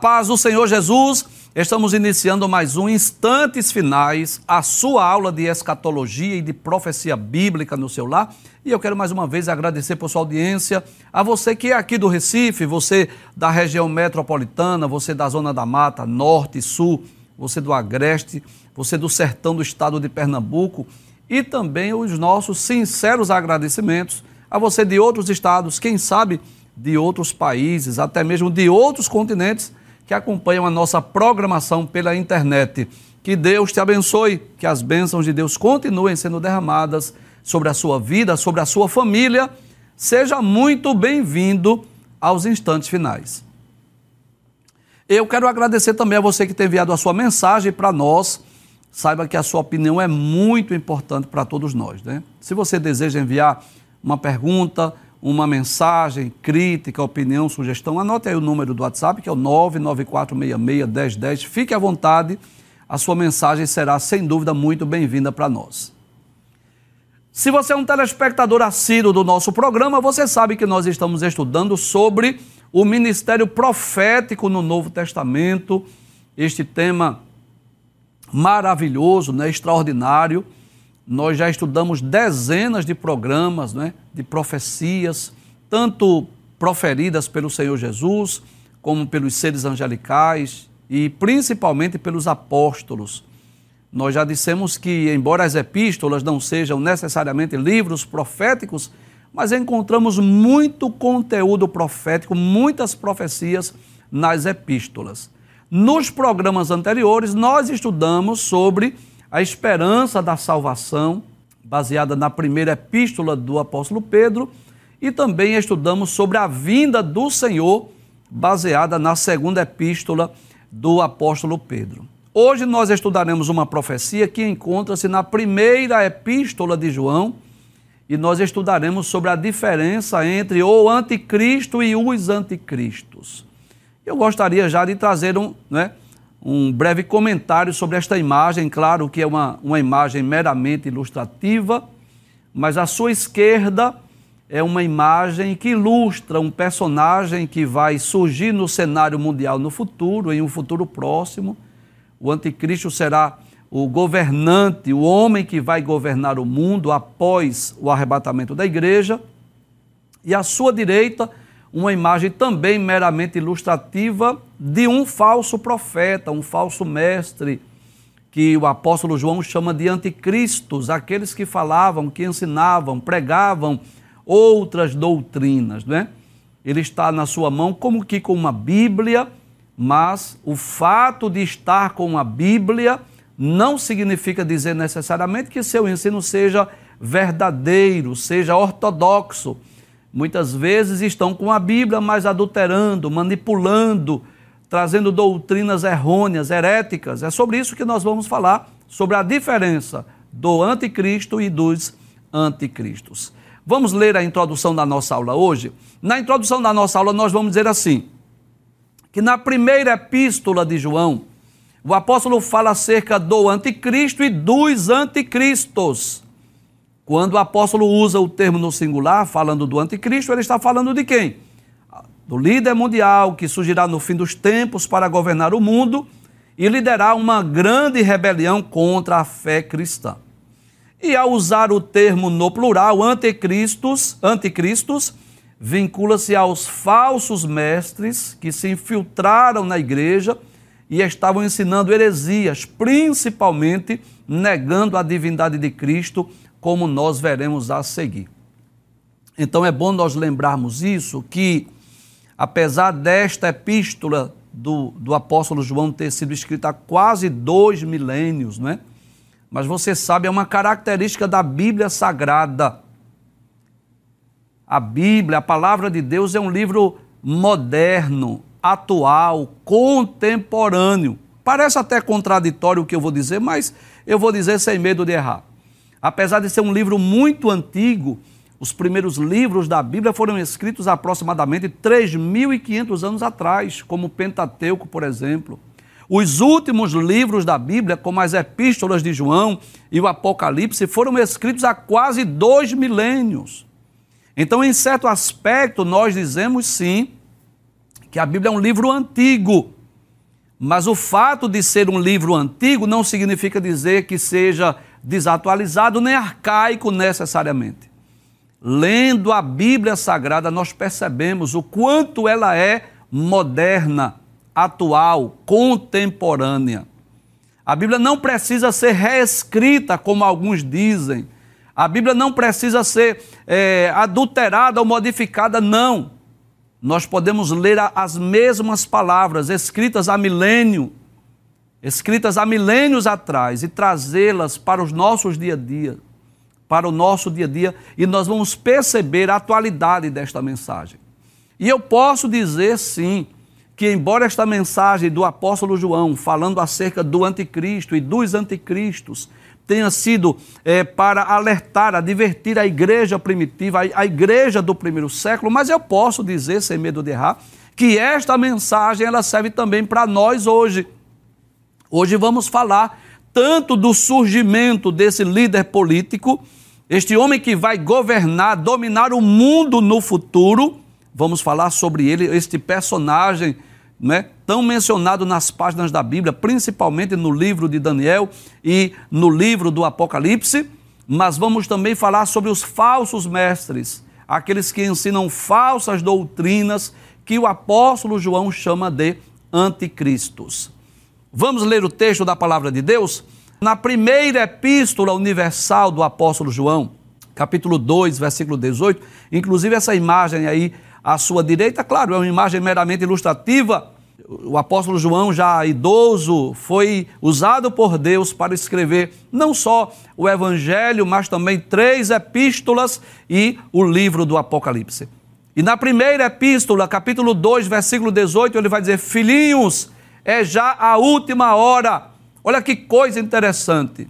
Paz do Senhor Jesus, estamos iniciando mais um Instantes Finais, a sua aula de escatologia e de profecia bíblica no seu lar. E eu quero mais uma vez agradecer por sua audiência, a você que é aqui do Recife, você da região metropolitana, você da Zona da Mata, Norte e Sul, você do Agreste, você do sertão do estado de Pernambuco e também os nossos sinceros agradecimentos a você de outros estados, quem sabe de outros países, até mesmo de outros continentes que acompanham a nossa programação pela internet. Que Deus te abençoe, que as bênçãos de Deus continuem sendo derramadas sobre a sua vida, sobre a sua família. Seja muito bem-vindo aos instantes finais. Eu quero agradecer também a você que tem enviado a sua mensagem para nós. Saiba que a sua opinião é muito importante para todos nós. Né? Se você deseja enviar uma pergunta, uma mensagem, crítica, opinião, sugestão, anote aí o número do WhatsApp, que é o 994661010. Fique à vontade, a sua mensagem será, sem dúvida, muito bem-vinda para nós. Se você é um telespectador assíduo do nosso programa, você sabe que nós estamos estudando sobre o ministério profético no Novo Testamento, este tema maravilhoso, né, extraordinário, nós já estudamos dezenas de programas, né, de profecias, tanto proferidas pelo Senhor Jesus, como pelos seres angelicais e principalmente pelos apóstolos. Nós já dissemos que, embora as epístolas não sejam necessariamente livros proféticos, mas encontramos muito conteúdo profético, muitas profecias nas epístolas. Nos programas anteriores, nós estudamos sobre a esperança da salvação, baseada na primeira epístola do apóstolo Pedro, e também estudamos sobre a vinda do Senhor, baseada na segunda epístola do apóstolo Pedro. Hoje nós estudaremos uma profecia que encontra-se na primeira epístola de João, e nós estudaremos sobre a diferença entre o anticristo e os anticristos. Eu gostaria já de trazer um, né, um breve comentário sobre esta imagem. Claro que é uma, uma imagem meramente ilustrativa, mas à sua esquerda é uma imagem que ilustra um personagem que vai surgir no cenário mundial no futuro, em um futuro próximo. O anticristo será o governante, o homem que vai governar o mundo após o arrebatamento da igreja. E à sua direita, uma imagem também meramente ilustrativa de um falso profeta, um falso mestre, que o apóstolo João chama de anticristos, aqueles que falavam, que ensinavam, pregavam outras doutrinas, não é? Ele está na sua mão como que com uma Bíblia, mas o fato de estar com uma Bíblia não significa dizer necessariamente que seu ensino seja verdadeiro, seja ortodoxo muitas vezes estão com a Bíblia, mas adulterando, manipulando, trazendo doutrinas errôneas, heréticas. É sobre isso que nós vamos falar, sobre a diferença do anticristo e dos anticristos. Vamos ler a introdução da nossa aula hoje? Na introdução da nossa aula, nós vamos dizer assim: que na primeira epístola de João, o apóstolo fala acerca do anticristo e dos anticristos. Quando o apóstolo usa o termo no singular, falando do anticristo, ele está falando de quem? Do líder mundial que surgirá no fim dos tempos para governar o mundo e liderar uma grande rebelião contra a fé cristã. E ao usar o termo no plural, anticristos, anticristos, vincula-se aos falsos mestres que se infiltraram na igreja e estavam ensinando heresias, principalmente negando a divindade de Cristo, como nós veremos a seguir. Então é bom nós lembrarmos isso, que apesar desta epístola do, do apóstolo João ter sido escrita há quase dois milênios, não é? Mas você sabe, é uma característica da Bíblia Sagrada. A Bíblia, a palavra de Deus, é um livro moderno, atual, contemporâneo. Parece até contraditório o que eu vou dizer, mas eu vou dizer sem medo de errar. Apesar de ser um livro muito antigo, os primeiros livros da Bíblia foram escritos aproximadamente 3.500 anos atrás, como o Pentateuco, por exemplo. Os últimos livros da Bíblia, como as Epístolas de João e o Apocalipse, foram escritos há quase dois milênios. Então, em certo aspecto, nós dizemos sim que a Bíblia é um livro antigo, Mas o fato de ser um livro antigo não significa dizer que seja desatualizado nem arcaico necessariamente. Lendo a Bíblia Sagrada, nós percebemos o quanto ela é moderna, atual, contemporânea. A Bíblia não precisa ser reescrita, como alguns dizem. A Bíblia não precisa ser é, adulterada ou modificada, não. Nós podemos ler as mesmas palavras escritas há milênio, escritas há milênios atrás, e trazê-las para os nossos dia a dia, para o nosso dia a dia, e nós vamos perceber a atualidade desta mensagem. E eu posso dizer sim, que embora esta mensagem do apóstolo João, falando acerca do anticristo e dos anticristos, tenha sido é, para alertar, advertir a igreja primitiva, a, igreja do primeiro século, mas eu posso dizer, sem medo de errar, que esta mensagem ela serve também para nós hoje. Hoje vamos falar tanto do surgimento desse líder político, este homem que vai governar, dominar o mundo no futuro. Vamos falar sobre ele, este personagem né, tão mencionado nas páginas da Bíblia, principalmente no livro de Daniel e no livro do Apocalipse, mas vamos também falar sobre os falsos mestres, aqueles que ensinam falsas doutrinas que o apóstolo João chama de anticristos. Vamos ler o texto da palavra de Deus? Na primeira epístola universal do apóstolo João, capítulo 2, versículo 18, inclusive essa imagem aí à sua direita, claro, é uma imagem meramente ilustrativa. O apóstolo João, já idoso, foi usado por Deus para escrever não só o Evangelho, mas também três epístolas e o livro do Apocalipse. E na primeira epístola, capítulo 2, versículo 18, ele vai dizer: Filhinhos, é já a última hora. Olha que coisa interessante.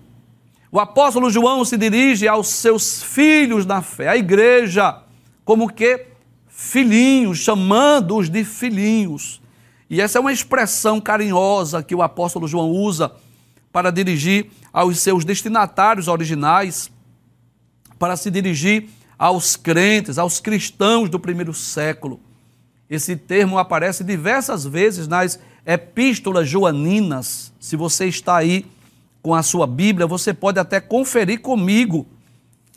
O apóstolo João se dirige aos seus filhos na fé, à igreja, como que filhinhos, chamando-os de filhinhos. E essa é uma expressão carinhosa que o apóstolo João usa para dirigir aos seus destinatários originais, para se dirigir aos crentes, aos cristãos do primeiro século. Esse termo aparece diversas vezes nas epístolas joaninas. Se você está aí com a sua Bíblia, você pode até conferir comigo.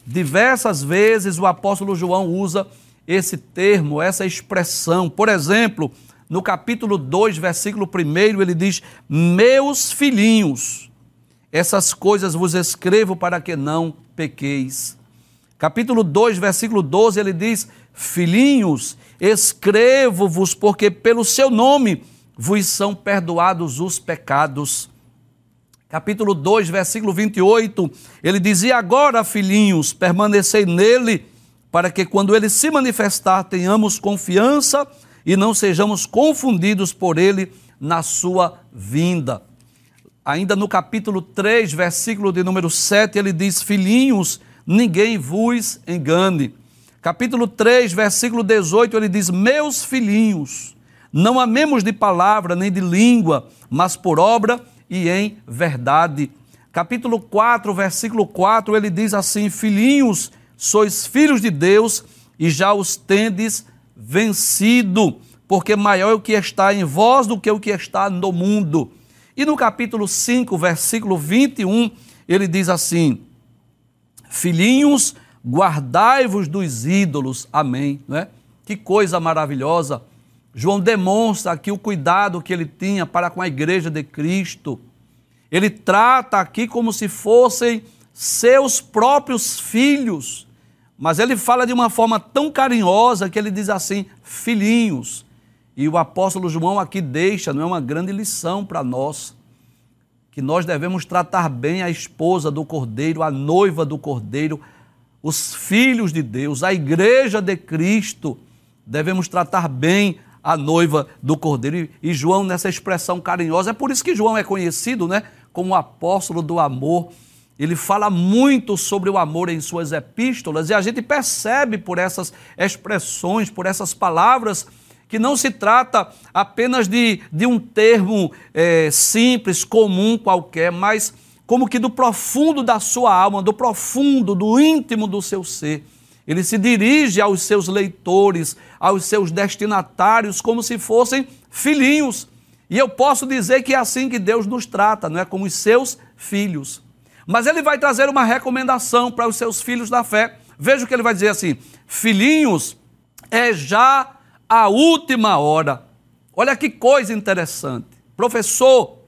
Diversas vezes o apóstolo João usa esse termo, essa expressão. Por exemplo, no capítulo 2, versículo 1, ele diz: Meus filhinhos, essas coisas vos escrevo para que não pequeis. Capítulo 2, versículo 12, ele diz: Filhinhos, escrevo-vos porque pelo seu nome vos são perdoados os pecados. Capítulo 2, versículo 28, ele dizia: Agora, filhinhos, permanecei nele para que quando ele se manifestar tenhamos confiança e não sejamos confundidos por ele na sua vinda. Ainda no capítulo 3, versículo de número 7, ele diz: Filhinhos, ninguém vos engane. Capítulo 3, versículo 18, ele diz: Meus filhinhos, não amemos de palavra nem de língua, mas por obra e em verdade. Capítulo 4, versículo 4, ele diz assim: Filhinhos, sois filhos de Deus e já os tendes vencido, porque maior é o que está em vós do que o que está no mundo. E no capítulo 5, versículo 21, ele diz assim: Filhinhos, guardai-vos dos ídolos. Amém. Não é? Que coisa maravilhosa. João demonstra aqui o cuidado que ele tinha para com a igreja de Cristo. Ele trata aqui como se fossem seus próprios filhos. Mas ele fala de uma forma tão carinhosa que ele diz assim: filhinhos. E o apóstolo João aqui deixa, não é uma grande lição para nós, que nós devemos tratar bem a esposa do cordeiro, a noiva do cordeiro, os filhos de Deus, a igreja de Cristo. Devemos tratar bem a noiva do cordeiro. E João, nessa expressão carinhosa, é por isso que João é conhecido né, como apóstolo do amor ele fala muito sobre o amor em suas epístolas e a gente percebe por essas expressões, por essas palavras, que não se trata apenas de, de um termo é, simples, comum qualquer, mas como que do profundo da sua alma, do profundo, do íntimo do seu ser. Ele se dirige aos seus leitores, aos seus destinatários, como se fossem filhinhos. E eu posso dizer que é assim que Deus nos trata, não é? Como os seus filhos. Mas ele vai trazer uma recomendação para os seus filhos da fé. Veja o que ele vai dizer assim: Filhinhos, é já a última hora. Olha que coisa interessante. Professor,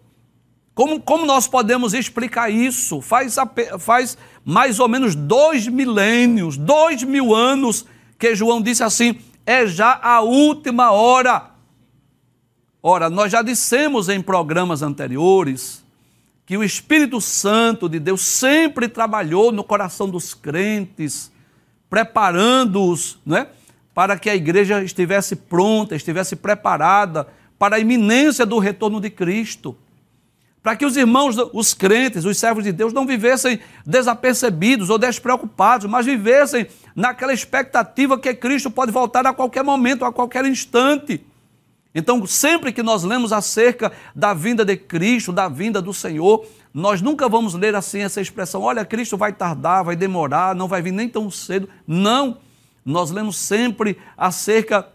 como, como nós podemos explicar isso? Faz, faz mais ou menos dois milênios, dois mil anos, que João disse assim: é já a última hora. Ora, nós já dissemos em programas anteriores que o Espírito Santo de Deus sempre trabalhou no coração dos crentes, preparando-os, não é? Para que a igreja estivesse pronta, estivesse preparada para a iminência do retorno de Cristo para que os irmãos, os crentes, os servos de Deus não vivessem desapercebidos ou despreocupados, mas vivessem naquela expectativa que Cristo pode voltar a qualquer momento, a qualquer instante. Então, sempre que nós lemos acerca da vinda de Cristo, da vinda do Senhor, nós nunca vamos ler assim essa expressão: olha, Cristo vai tardar, vai demorar, não vai vir nem tão cedo. Não. Nós lemos sempre acerca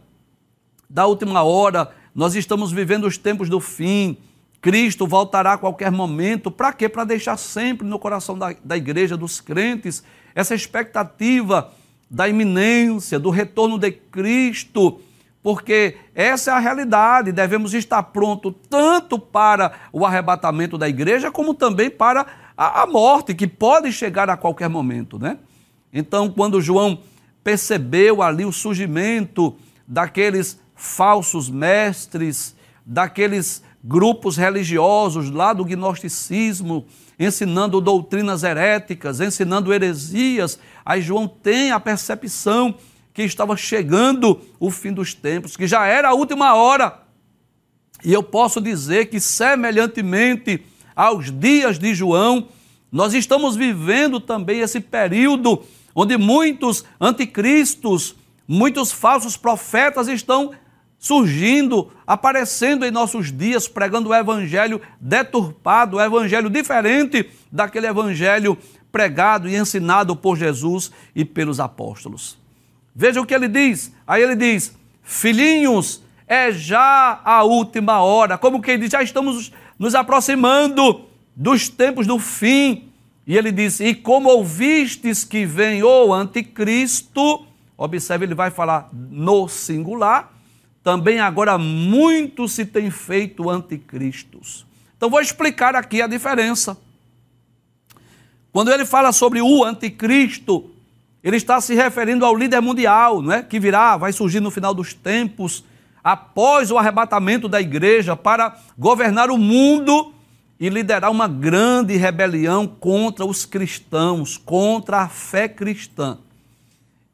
da última hora, nós estamos vivendo os tempos do fim Cristo voltará a qualquer momento. Para quê? Para deixar sempre no coração da, da igreja, dos crentes, essa expectativa da iminência, do retorno de Cristo, porque essa é a realidade. Devemos estar prontos tanto para o arrebatamento da igreja, como também para a, a morte, que pode chegar a qualquer momento. Né? Então, quando João percebeu ali o surgimento daqueles falsos mestres, daqueles grupos religiosos lá do gnosticismo, ensinando doutrinas heréticas, ensinando heresias. Aí João tem a percepção que estava chegando o fim dos tempos, que já era a última hora. E eu posso dizer que, semelhantemente aos dias de João, nós estamos vivendo também esse período onde muitos anticristos, muitos falsos profetas estão surgindo, aparecendo em nossos dias, pregando o evangelho deturpado, o evangelho diferente daquele evangelho pregado e ensinado por Jesus e pelos apóstolos. Veja o que ele diz. Aí ele diz: Filhinhos, é já a última hora. Como que ele diz, já estamos nos aproximando dos tempos do fim. E ele diz: E como ouvistes que vem o anticristo, observe, ele vai falar no singular também agora muito se tem feito anticristos. Então vou explicar aqui a diferença. Quando ele fala sobre o anticristo, ele está se referindo ao líder mundial, não é? Que virá, vai surgir no final dos tempos, após o arrebatamento da igreja para governar o mundo e liderar uma grande rebelião contra os cristãos, contra a fé cristã.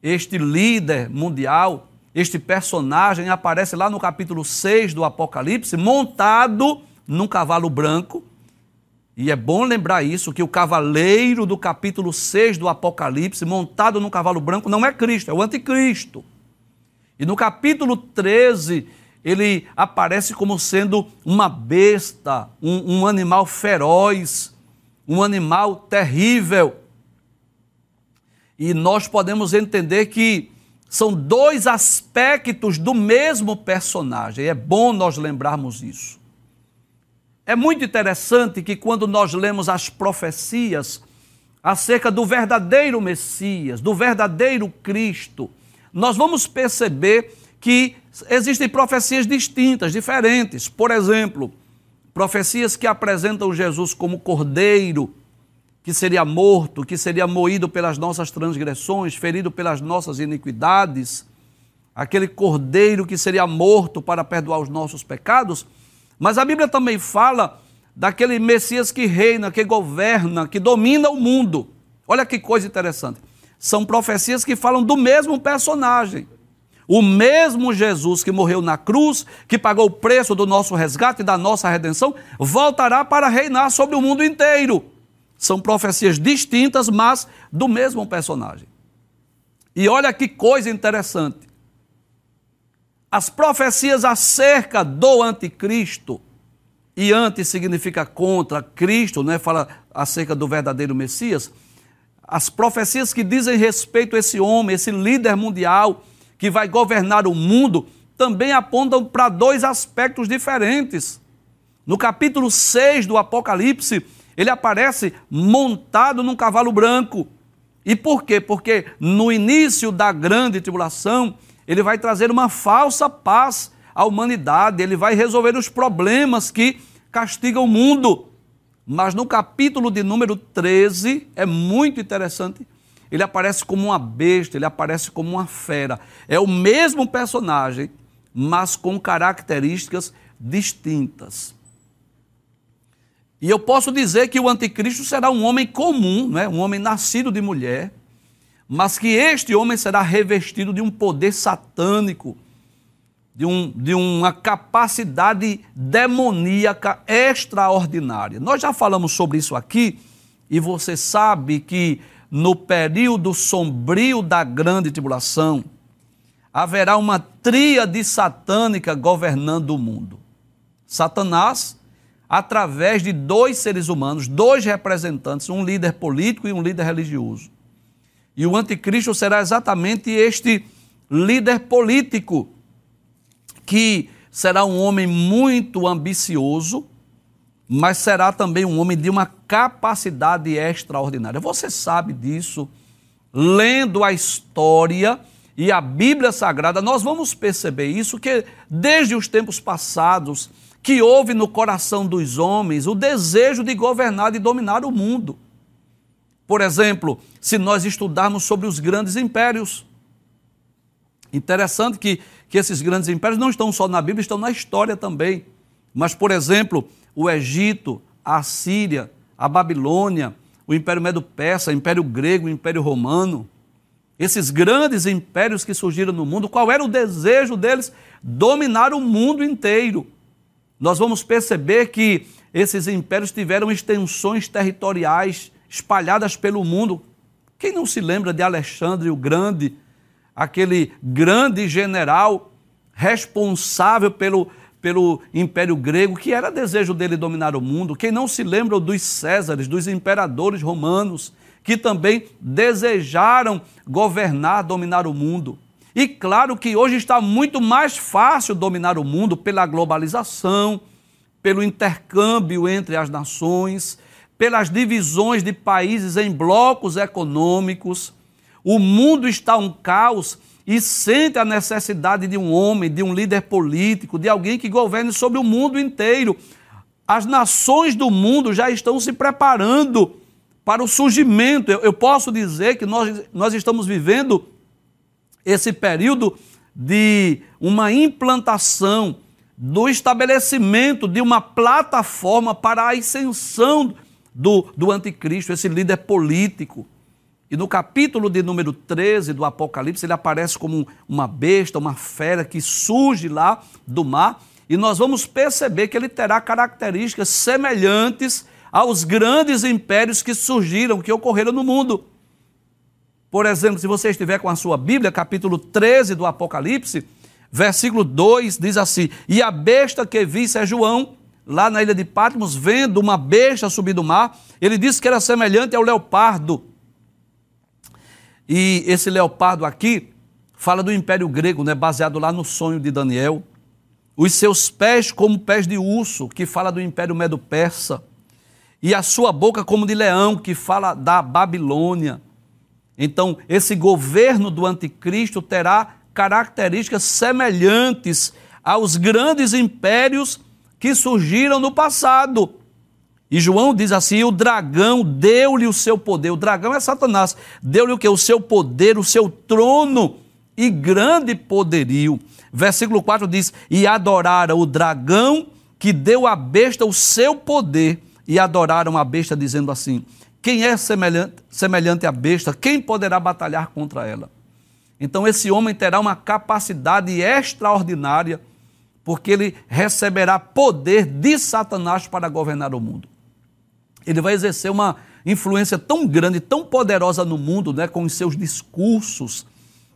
Este líder mundial este personagem aparece lá no capítulo 6 do Apocalipse, montado num cavalo branco. E é bom lembrar isso, que o cavaleiro do capítulo 6 do Apocalipse, montado num cavalo branco, não é Cristo, é o anticristo. E no capítulo 13, ele aparece como sendo uma besta, um, um animal feroz, um animal terrível. E nós podemos entender que são dois aspectos do mesmo personagem. É bom nós lembrarmos isso. É muito interessante que quando nós lemos as profecias acerca do verdadeiro Messias, do verdadeiro Cristo, nós vamos perceber que existem profecias distintas, diferentes. Por exemplo, profecias que apresentam Jesus como cordeiro, que seria morto, que seria moído pelas nossas transgressões, ferido pelas nossas iniquidades, aquele cordeiro que seria morto para perdoar os nossos pecados. Mas a Bíblia também fala daquele Messias que reina, que governa, que domina o mundo. Olha que coisa interessante. São profecias que falam do mesmo personagem. O mesmo Jesus que morreu na cruz, que pagou o preço do nosso resgate e da nossa redenção, voltará para reinar sobre o mundo inteiro. São profecias distintas, mas do mesmo personagem. E olha que coisa interessante. As profecias acerca do anticristo, e anti significa contra, Cristo, né? fala acerca do verdadeiro Messias. As profecias que dizem respeito a esse homem, esse líder mundial que vai governar o mundo, também apontam para dois aspectos diferentes. No capítulo 6 do Apocalipse, ele aparece montado num cavalo branco. E por quê? Porque no início da grande tribulação, ele vai trazer uma falsa paz à humanidade, ele vai resolver os problemas que castigam o mundo. Mas no capítulo de número 13, é muito interessante, ele aparece como uma besta, ele aparece como uma fera. É o mesmo personagem, mas com características distintas. E eu posso dizer que o anticristo será um homem comum, né? um homem nascido de mulher, mas que este homem será revestido de um poder satânico, de, um, de uma capacidade demoníaca extraordinária. Nós já falamos sobre isso aqui, e você sabe que no período sombrio da grande tribulação, haverá uma tríade satânica governando o mundo. Satanás, através de dois seres humanos, dois representantes, um líder político e um líder religioso. E o anticristo será exatamente este líder político, que será um homem muito ambicioso, mas será também um homem de uma capacidade extraordinária. Você sabe disso, lendo a história e a Bíblia Sagrada, nós vamos perceber isso, que desde os tempos passados, que houve no coração dos homens o desejo de governar e dominar o mundo. Por exemplo, se nós estudarmos sobre os grandes impérios, interessante que, que esses grandes impérios não estão só na Bíblia, estão na história também. Mas, por exemplo, o Egito, a Síria, a Babilônia, o Império Medo-Persa, o Império Grego, o Império Romano, esses grandes impérios que surgiram no mundo, qual era o desejo deles? Dominar o mundo inteiro nós vamos perceber que esses impérios tiveram extensões territoriais espalhadas pelo mundo. Quem não se lembra de Alexandre o Grande, aquele grande general responsável pelo, pelo Império Grego, que era desejo dele dominar o mundo? Quem não se lembra dos Césares, dos imperadores romanos, que também desejaram governar, dominar o mundo? E claro que hoje está muito mais fácil dominar o mundo pela globalização, pelo intercâmbio entre as nações, pelas divisões de países em blocos econômicos. O mundo está um caos e sente a necessidade de um homem, de um líder político, de alguém que governe sobre o mundo inteiro. As nações do mundo já estão se preparando para o surgimento. Eu, posso dizer que nós, nós estamos vivendo esse período de uma implantação, do estabelecimento de uma plataforma para a ascensão do, do anticristo, esse líder político. E no capítulo de número 13 do Apocalipse, ele aparece como uma besta, uma fera que surge lá do mar, e nós vamos perceber que ele terá características semelhantes aos grandes impérios que surgiram, que ocorreram no mundo. Por exemplo, se você estiver com a sua Bíblia, capítulo 13 do Apocalipse, versículo 2 diz assim: E a besta que visse é João, lá na ilha de Patmos, vendo uma besta subir do mar, ele disse que era semelhante ao leopardo. E esse leopardo aqui fala do Império Grego, né, baseado lá no sonho de Daniel. Os seus pés como pés de urso, que fala do Império Medo-Persa. E a sua boca como de leão, que fala da Babilônia. Então, esse governo do anticristo terá características semelhantes aos grandes impérios que surgiram no passado. E João diz assim: o dragão deu-lhe o seu poder. O dragão é Satanás. Deu-lhe o que? O seu poder, o seu trono e grande poderio. Versículo 4 diz: E adoraram o dragão que deu à besta o seu poder. E adoraram a besta, dizendo assim: quem é semelhante, semelhante à besta? Quem poderá batalhar contra ela? Então, esse homem terá uma capacidade extraordinária, porque ele receberá poder de Satanás para governar o mundo. Ele vai exercer uma influência tão grande, tão poderosa no mundo, né, com os seus discursos,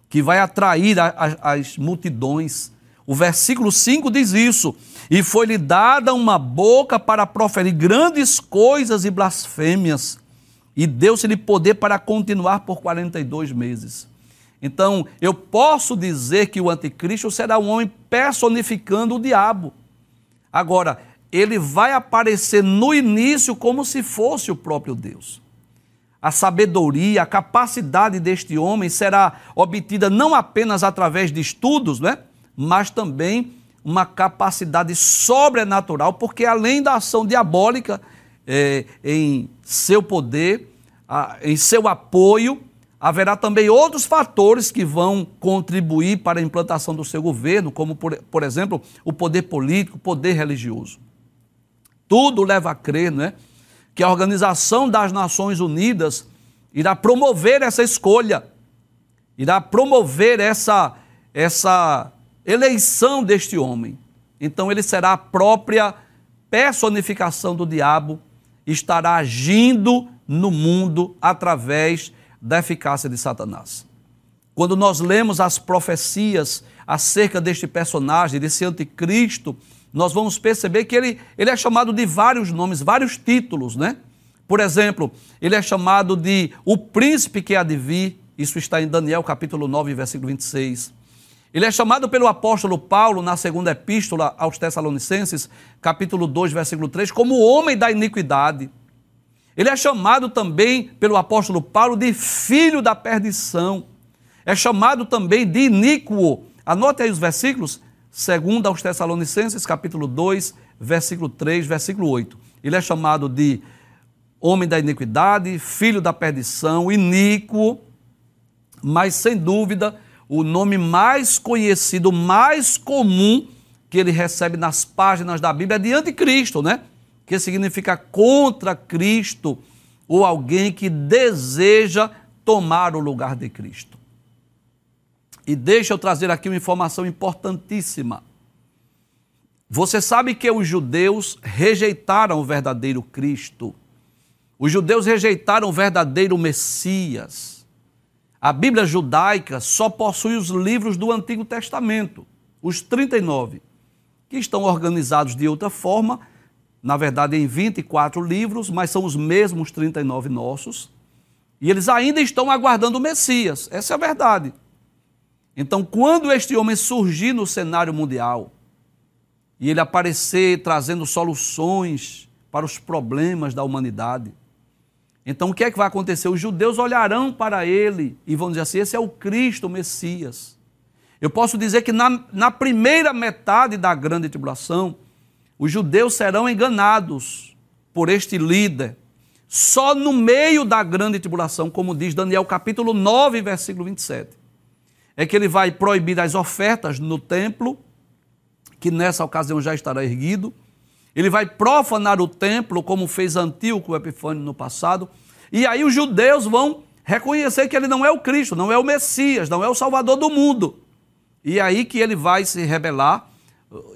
que vai atrair a, a, as multidões. O versículo 5 diz isso: E foi-lhe dada uma boca para proferir grandes coisas e blasfêmias e deu-se-lhe poder para continuar por 42 meses. Então, eu posso dizer que o anticristo será um homem personificando o diabo. Agora, ele vai aparecer no início como se fosse o próprio Deus. A sabedoria, a capacidade deste homem será obtida não apenas através de estudos, né? mas também uma capacidade sobrenatural, porque além da ação diabólica é, em seu poder, em seu apoio, haverá também outros fatores que vão contribuir para a implantação do seu governo, como, por, por exemplo, o poder político, o poder religioso. Tudo leva a crer né, que a Organização das Nações Unidas irá promover essa escolha, irá promover essa, essa eleição deste homem. Então ele será a própria personificação do diabo, estará agindo no mundo através da eficácia de Satanás. Quando nós lemos as profecias acerca deste personagem, desse anticristo, nós vamos perceber que ele, ele é chamado de vários nomes, vários títulos, né? Por exemplo, ele é chamado de o príncipe que há de vir, isso está em Daniel capítulo 9, versículo 26. Ele é chamado pelo apóstolo Paulo na segunda epístola aos Tessalonicenses, capítulo 2, versículo 3, como o homem da iniquidade. Ele é chamado também pelo apóstolo Paulo de filho da perdição. É chamado também de iníquo. Anote aí os versículos, segundo aos Tessalonicenses, capítulo 2, versículo 3, versículo 8. Ele é chamado de homem da iniquidade, filho da perdição, iníquo, mas sem dúvida, o nome mais conhecido, mais comum que ele recebe nas páginas da Bíblia é de anticristo, né? que significa contra Cristo, ou alguém que deseja tomar o lugar de Cristo. E deixa eu trazer aqui uma informação importantíssima. Você sabe que os judeus rejeitaram o verdadeiro Cristo. Os judeus rejeitaram o verdadeiro Messias. A Bíblia judaica só possui os livros do Antigo Testamento, os 39, que estão organizados de outra forma na verdade, em 24 livros, mas são os mesmos 39 nossos. E eles ainda estão aguardando o Messias. Essa é a verdade. Então, quando este homem surgir no cenário mundial e ele aparecer trazendo soluções para os problemas da humanidade, então o que é que vai acontecer? Os judeus olharão para ele e vão dizer assim: esse é o Cristo, o Messias. Eu posso dizer que na, na primeira metade da grande tribulação, os judeus serão enganados por este líder. Só no meio da grande tribulação, como diz Daniel capítulo 9, versículo 27, é que ele vai proibir as ofertas no templo, que nessa ocasião já estará erguido. Ele vai profanar o templo, como fez Antíoco Epifânio no passado. E aí os judeus vão reconhecer que ele não é o Cristo, não é o Messias, não é o Salvador do mundo. E aí que ele vai se rebelar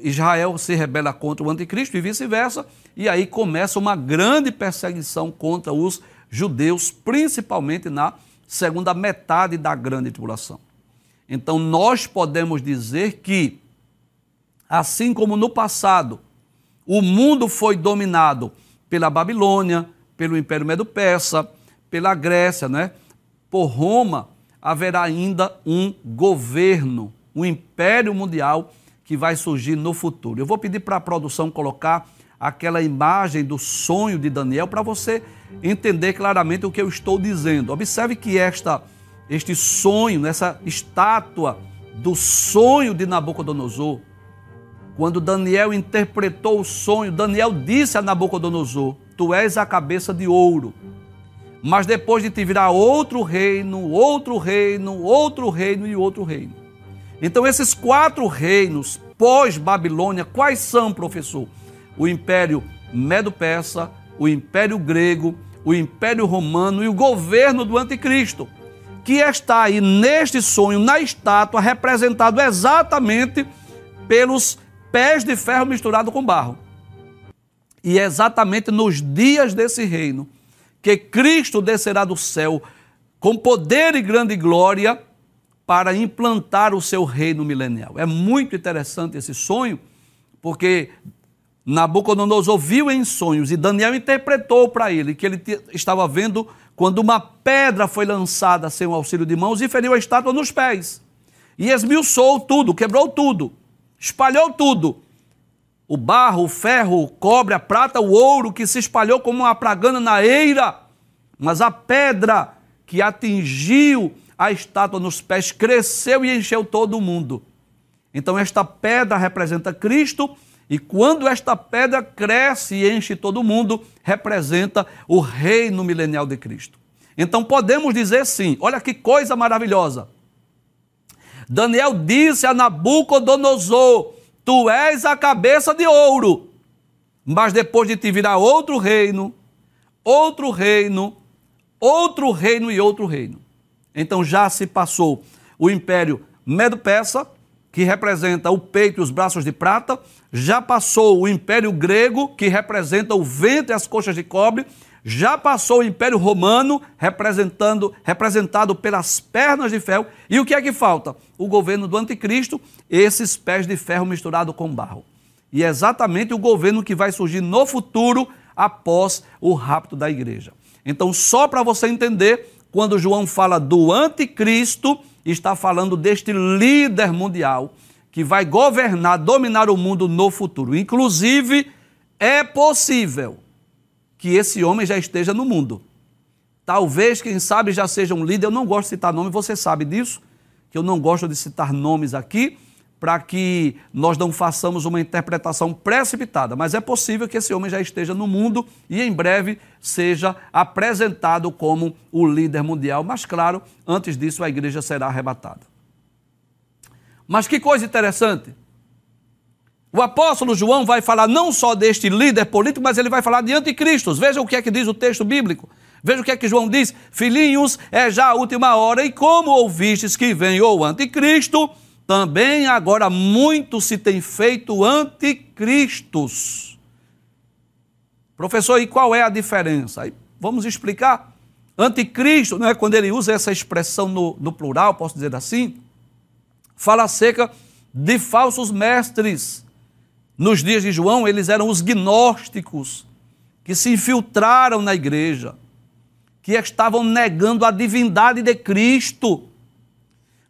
Israel se rebela contra o anticristo e vice-versa, e aí começa uma grande perseguição contra os judeus, principalmente na segunda metade da grande tribulação. Então nós podemos dizer que, assim como no passado, o mundo foi dominado pela Babilônia, pelo Império Medo-Persa, pela Grécia, né? por Roma, haverá ainda um governo, um império mundial que vai surgir no futuro. Eu vou pedir para a produção colocar aquela imagem do sonho de Daniel para você entender claramente o que eu estou dizendo. Observe que esta este sonho, essa estátua do sonho de Nabucodonosor, quando Daniel interpretou o sonho, Daniel disse a Nabucodonosor: Tu és a cabeça de ouro. Mas depois de te virar outro reino, outro reino, outro reino e outro reino. Então, esses quatro reinos pós-Babilônia, quais são, professor? O Império Medo-Persa, o Império Grego, o Império Romano e o governo do Anticristo, que está aí neste sonho, na estátua, representado exatamente pelos pés de ferro misturado com barro. E é exatamente nos dias desse reino que Cristo descerá do céu com poder e grande glória para implantar o seu reino milenial. É muito interessante esse sonho, porque Nabucodonosor viu em sonhos e Daniel interpretou para ele que ele estava vendo quando uma pedra foi lançada sem o auxílio de mãos e feriu a estátua nos pés. E esmiuçou tudo, quebrou tudo, espalhou tudo. o barro, o ferro, o cobre, a prata, o ouro que se espalhou como uma pragana na eira, mas a pedra que atingiu a estátua nos pés cresceu e encheu todo o mundo. Então, esta pedra representa Cristo, e quando esta pedra cresce e enche todo mundo, representa o reino milenial de Cristo. Então, podemos dizer sim: olha que coisa maravilhosa. Daniel disse a Nabucodonosor: Tu és a cabeça de ouro, mas depois de te virar outro reino, outro reino, outro reino e outro reino. Então já se passou o império Medo-Persa, que representa o peito e os braços de prata, já passou o império grego, que representa o ventre e as coxas de cobre, já passou o Império Romano, representando, representado pelas pernas de ferro. E o que é que falta? O governo do anticristo, esses pés de ferro misturado com barro. E é exatamente o governo que vai surgir no futuro após o rapto da igreja. Então, só para você entender, quando João fala do anticristo, está falando deste líder mundial que vai governar, dominar o mundo no futuro. Inclusive, é possível que esse homem já esteja no mundo. Talvez, quem sabe, já seja um líder. Eu não gosto de citar nome, você sabe disso, que eu não gosto de citar nomes aqui, para que nós não façamos uma interpretação precipitada. Mas é possível que esse homem já esteja no mundo e em breve seja apresentado como o líder mundial. Mas, claro, antes disso a igreja será arrebatada. Mas que coisa interessante. O apóstolo João vai falar não só deste líder político, mas ele vai falar de anticristos. Veja o que é que diz o texto bíblico. Veja o que é que João diz: Filhinhos, é já a última hora, e como ouvistes que vem o anticristo, também agora muito se tem feito anticristos. Professor, e qual é a diferença? Vamos explicar. Anticristo, não é quando ele usa essa expressão no, no plural, posso dizer assim, fala acerca de falsos mestres nos dias de João, eles eram os gnósticos que se infiltraram na igreja, que estavam negando a divindade de Cristo.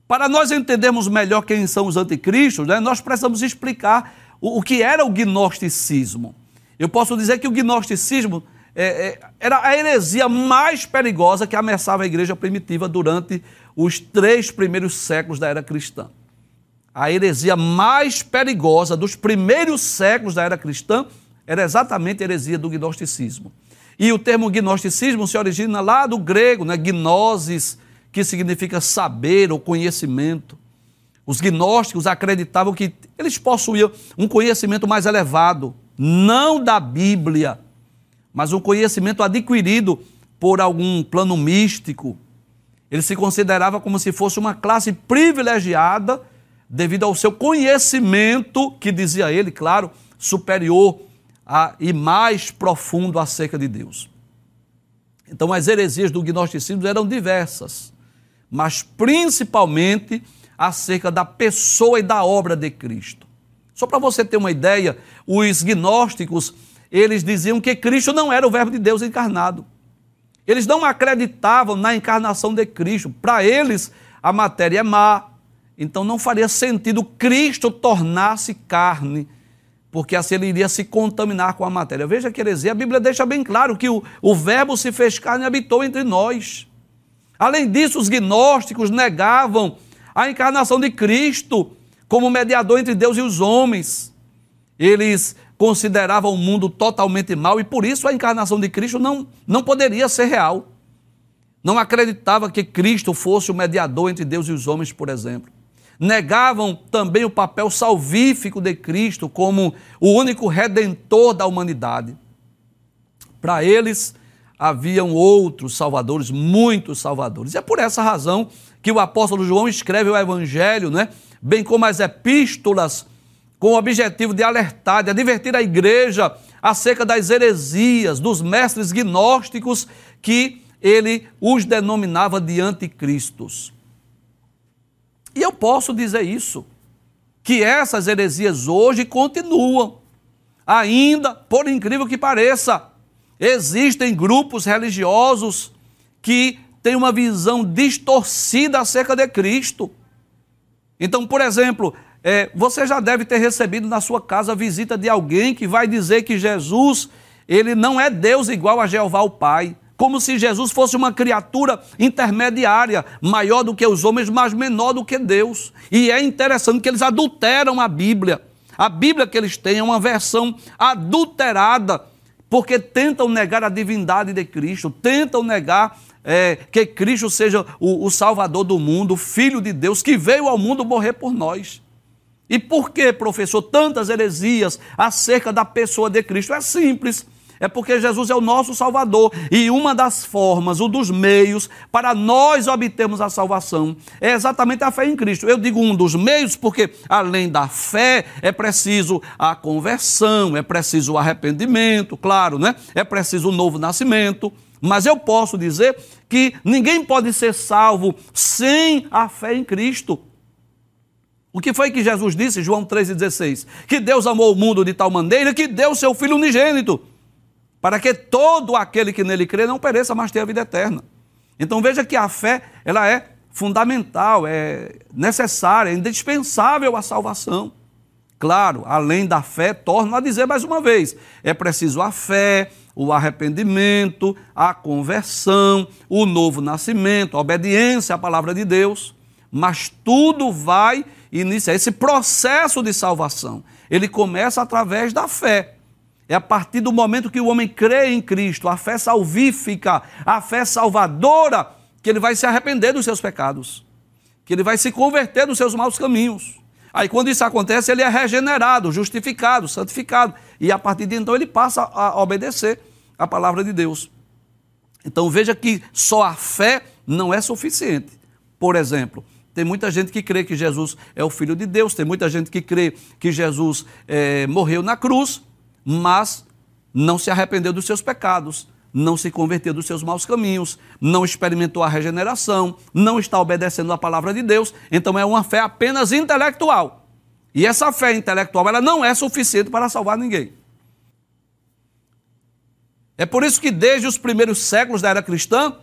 Para nós entendermos melhor quem são os anticristos, né, nós precisamos explicar o, o, que era o gnosticismo. Eu posso dizer que o gnosticismo é, é, era a heresia mais perigosa que ameaçava a igreja primitiva durante os três primeiros séculos da era cristã a heresia mais perigosa dos primeiros séculos da era cristã era exatamente a heresia do gnosticismo. E o termo gnosticismo se origina lá do grego, né? gnosis, que significa saber ou conhecimento. Os gnósticos acreditavam que eles possuíam um conhecimento mais elevado, não da Bíblia, mas um conhecimento adquirido por algum plano místico. Ele se considerava como se fosse uma classe privilegiada devido ao seu conhecimento, que dizia ele, claro, superior a, e mais profundo acerca de Deus. Então, as heresias do gnosticismo eram diversas, mas principalmente acerca da pessoa e da obra de Cristo. Só para você ter uma ideia, os gnósticos, eles diziam que Cristo não era o verbo de Deus encarnado. Eles não acreditavam na encarnação de Cristo. Para eles, a matéria é má, então não faria sentido Cristo tornar-se carne, porque assim ele iria se contaminar com a matéria. Veja que heresia, a Bíblia deixa bem claro que o, o Verbo se fez carne e habitou entre nós. Além disso, os gnósticos negavam a encarnação de Cristo como mediador entre Deus e os homens. Eles consideravam o mundo totalmente mau e por isso a encarnação de Cristo não, não poderia ser real. Não acreditava que Cristo fosse o mediador entre Deus e os homens, por exemplo negavam também o papel salvífico de Cristo como o único redentor da humanidade. Para eles, haviam outros salvadores, muitos salvadores. E é por essa razão que o apóstolo João escreve o Evangelho, né? bem como as epístolas, com o objetivo de alertar, de advertir a igreja acerca das heresias, dos mestres gnósticos que ele os denominava de anticristos. Posso dizer isso, que essas heresias hoje continuam. Ainda, por incrível que pareça, existem grupos religiosos que têm uma visão distorcida acerca de Cristo. Então, por exemplo, é, você já deve ter recebido na sua casa a visita de alguém que vai dizer que Jesus, ele não é Deus igual a Jeová o Pai. Como se Jesus fosse uma criatura intermediária, maior do que os homens, mas menor do que Deus. E é interessante que eles adulteram a Bíblia. A Bíblia que eles têm é uma versão adulterada, porque tentam negar a divindade de Cristo, tentam negar é, que Cristo seja o, o Salvador do mundo, o Filho de Deus, que veio ao mundo morrer por nós. E por que, professor, tantas heresias acerca da pessoa de Cristo? É simples. É porque Jesus é o nosso Salvador. E uma das formas, um dos meios para nós obtermos a salvação é exatamente a fé em Cristo. Eu digo um dos meios porque, além da fé, é preciso a conversão, é preciso o arrependimento, claro, né? É preciso o novo nascimento. Mas eu posso dizer que ninguém pode ser salvo sem a fé em Cristo. O que foi que Jesus disse, João 3,16? Que Deus amou o mundo de tal maneira que deu seu Filho unigênito, para que todo aquele que nele crê não pereça, mas tenha a vida eterna. Então veja que a fé, ela é fundamental, é necessária, é indispensável à salvação. Claro, além da fé, torno a dizer mais uma vez, é preciso a fé, o arrependimento, a conversão, o novo nascimento, a obediência à palavra de Deus, mas tudo vai iniciar esse processo de salvação. Ele começa através da fé. É a partir do momento que o homem crê em Cristo, a fé salvífica, a fé salvadora, que ele vai se arrepender dos seus pecados, que ele vai se converter dos seus maus caminhos. Aí, quando isso acontece, ele é regenerado, justificado, santificado. E a partir de então ele passa a obedecer a palavra de Deus. Então veja que só a fé não é suficiente. Por exemplo, tem muita gente que crê que Jesus é o Filho de Deus, tem muita gente que crê que Jesus é, morreu na cruz, mas não se arrependeu dos seus pecados, não se converteu dos seus maus caminhos, não experimentou a regeneração, não está obedecendo a palavra de Deus, então é uma fé apenas intelectual. E essa fé intelectual ela não é suficiente para salvar ninguém. É por isso que desde os primeiros séculos da era cristã,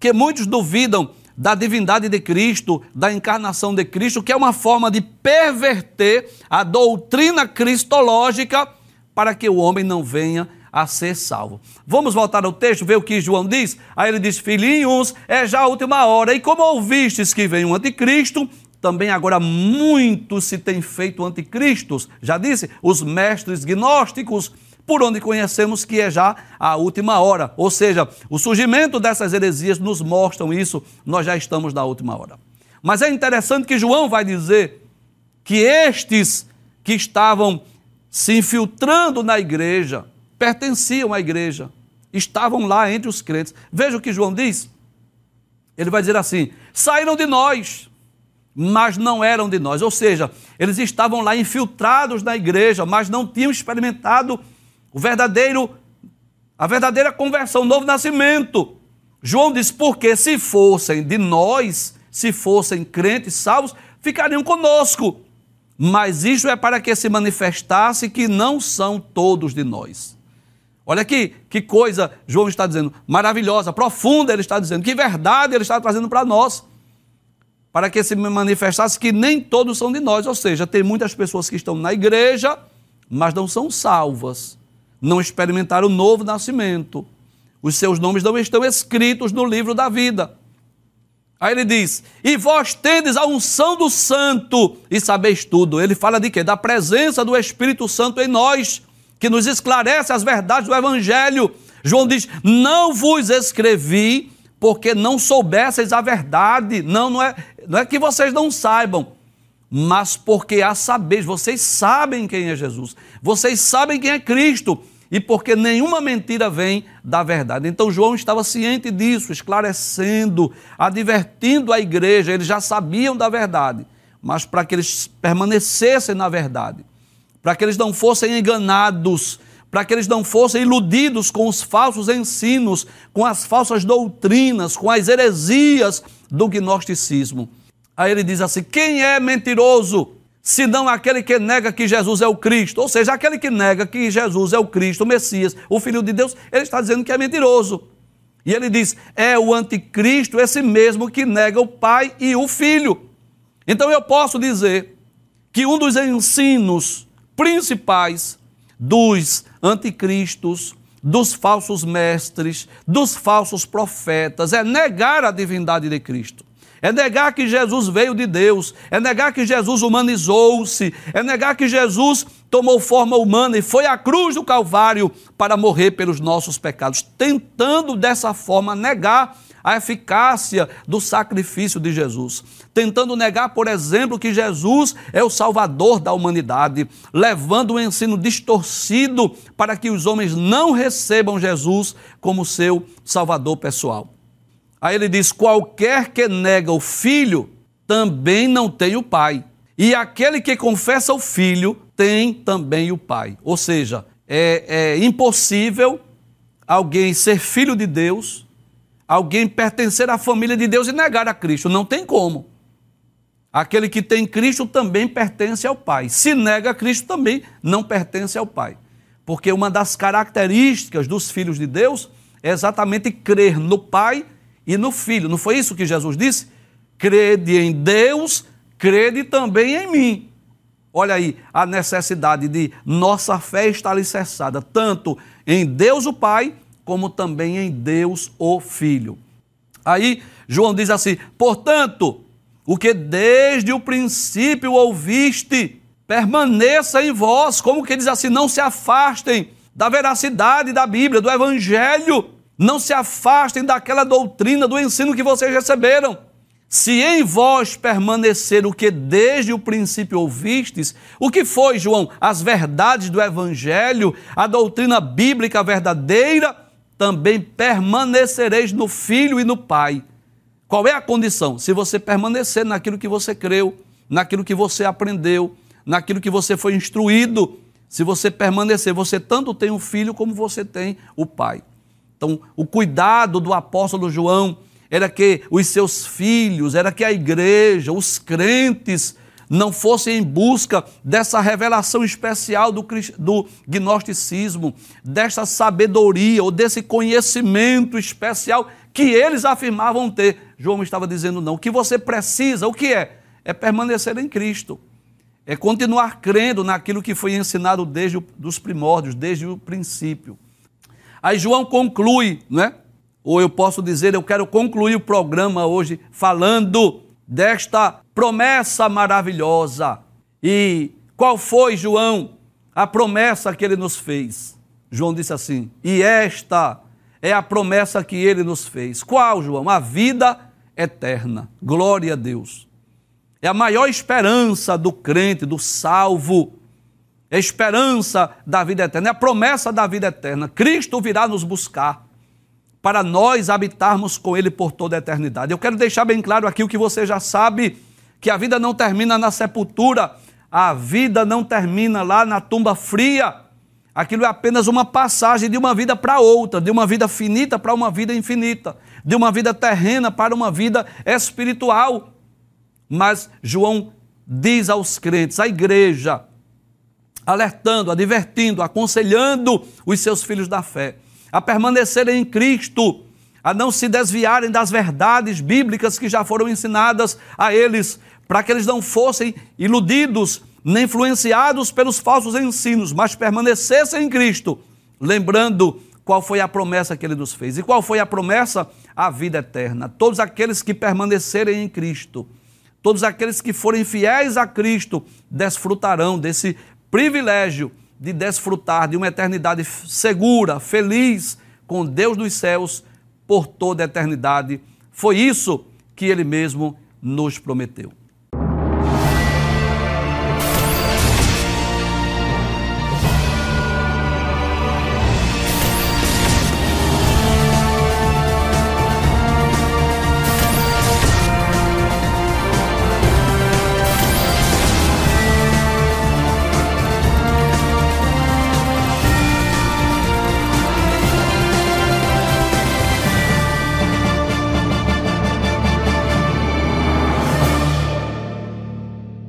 que muitos duvidam da divindade de Cristo, da encarnação de Cristo, que é uma forma de perverter a doutrina cristológica para que o homem não venha a ser salvo. Vamos voltar ao texto, ver o que João diz? Aí ele diz: Filhinhos, é já a última hora, e como ouvistes que vem o anticristo, também agora muito se tem feito anticristos. Já disse, os mestres gnósticos, por onde conhecemos que é já a última hora. Ou seja, o surgimento dessas heresias nos mostram isso, nós já estamos na última hora. Mas é interessante que João vai dizer que estes que estavam se infiltrando na igreja, pertenciam à igreja, estavam lá entre os crentes. Veja o que João diz. Ele vai dizer assim: saíram de nós, mas não eram de nós. Ou seja, eles estavam lá infiltrados na igreja, mas não tinham experimentado o verdadeiro, a verdadeira conversão, o novo nascimento. João diz: porque se fossem de nós, se fossem crentes salvos, ficariam conosco. Mas isto é para que se manifestasse que não são todos de nós. Olha aqui, que coisa João está dizendo, maravilhosa, profunda ele está dizendo, que verdade ele está trazendo para nós, para que se manifestasse que nem todos são de nós, ou seja, tem muitas pessoas que estão na igreja, mas não são salvas, não experimentaram o novo nascimento, os seus nomes não estão escritos no livro da vida. Aí ele diz: E vós tendes a unção do santo e sabeis tudo. Ele fala de quê? Da presença do Espírito Santo em nós que nos esclarece as verdades do Evangelho. João diz: Não vos escrevi porque não soubesseis a verdade. Não, não é, não é que vocês não saibam, mas porque a sabeis. Vocês sabem quem é Jesus, vocês sabem quem é Cristo e porque nenhuma mentira vem da verdade. Então João estava ciente disso, esclarecendo, advertindo a igreja, eles já sabiam da verdade, mas para que eles permanecessem na verdade para que eles não fossem enganados, para que eles não fossem iludidos com os falsos ensinos, com as falsas doutrinas, com as heresias do gnosticismo. Aí ele diz assim: quem é mentiroso? Senão aquele que nega que Jesus é o Cristo, ou seja, aquele que nega que Jesus é o Cristo, o Messias, o Filho de Deus, ele está dizendo que é mentiroso. E ele diz: é o anticristo, esse mesmo que nega o Pai e o Filho. Então eu posso dizer que um dos ensinos principais dos anticristos, dos falsos mestres, dos falsos profetas é negar a divindade de Cristo. É negar que Jesus veio de Deus, é negar que Jesus humanizou-se, é negar que Jesus tomou forma humana e foi à cruz do Calvário para morrer pelos nossos pecados, tentando dessa forma negar a eficácia do sacrifício de Jesus, tentando negar, por exemplo, que Jesus é o Salvador da humanidade, levando um ensino distorcido para que os homens não recebam Jesus como seu Salvador pessoal. Aí ele diz: qualquer que nega o filho também não tem o pai. E aquele que confessa o filho tem também o pai. Ou seja, é, é impossível alguém ser filho de Deus, alguém pertencer à família de Deus e negar a Cristo. Não tem como. Aquele que tem Cristo também pertence ao Pai. Se nega Cristo, também não pertence ao Pai. Porque uma das características dos filhos de Deus é exatamente crer no Pai e no Filho. Não foi isso que Jesus disse? Crede em Deus, crede também em mim. Olha aí a necessidade de nossa fé estar alicerçada tanto em Deus o Pai, como também em Deus o Filho. Aí João diz assim: portanto, o que desde o princípio ouviste, permaneça em vós, como que diz assim, não se afastem da veracidade da Bíblia, do Evangelho não se afastem daquela doutrina, do ensino que vocês receberam. Se em vós permanecer o que desde o princípio ouvistes, o que foi, João? As verdades do Evangelho, a doutrina bíblica verdadeira, também permanecereis no Filho e no Pai. Qual é a condição? Se você permanecer naquilo que você creu, naquilo que você aprendeu, naquilo que você foi instruído, se você permanecer, você tanto tem o Filho como você tem o Pai. Então, o cuidado do apóstolo João era que os seus filhos, era que a igreja, os crentes, não fossem em busca dessa revelação especial do, do gnosticismo, dessa sabedoria ou desse conhecimento especial que eles afirmavam ter. João estava dizendo não. O que você precisa, o que é? É permanecer em Cristo. É continuar crendo naquilo que foi ensinado desde os primórdios, desde o princípio. Aí João conclui, né? Ou eu posso dizer, eu quero concluir o programa hoje falando desta promessa maravilhosa. E qual foi, João, a promessa que ele nos fez? João disse assim: E esta é a promessa que ele nos fez. Qual, João? A vida eterna. Glória a Deus. É a maior esperança do crente, do salvo a esperança da vida eterna, é a promessa da vida eterna. Cristo virá nos buscar para nós habitarmos com Ele por toda a eternidade. Eu quero deixar bem claro aqui o que você já sabe: que a vida não termina na sepultura, a vida não termina lá na tumba fria. Aquilo é apenas uma passagem de uma vida para outra, de uma vida finita para uma vida infinita, de uma vida terrena para uma vida espiritual. Mas João diz aos crentes, à igreja, alertando, advertindo, aconselhando os seus filhos da fé a permanecerem em Cristo, a não se desviarem das verdades bíblicas que já foram ensinadas a eles, para que eles não fossem iludidos nem influenciados pelos falsos ensinos, mas permanecessem em Cristo, lembrando qual foi a promessa que ele nos fez. E qual foi a promessa? A vida eterna. Todos aqueles que permanecerem em Cristo, todos aqueles que forem fiéis a Cristo, desfrutarão desse privilégio de desfrutar de uma eternidade segura, feliz com Deus dos céus por toda a eternidade. Foi isso que ele mesmo nos prometeu.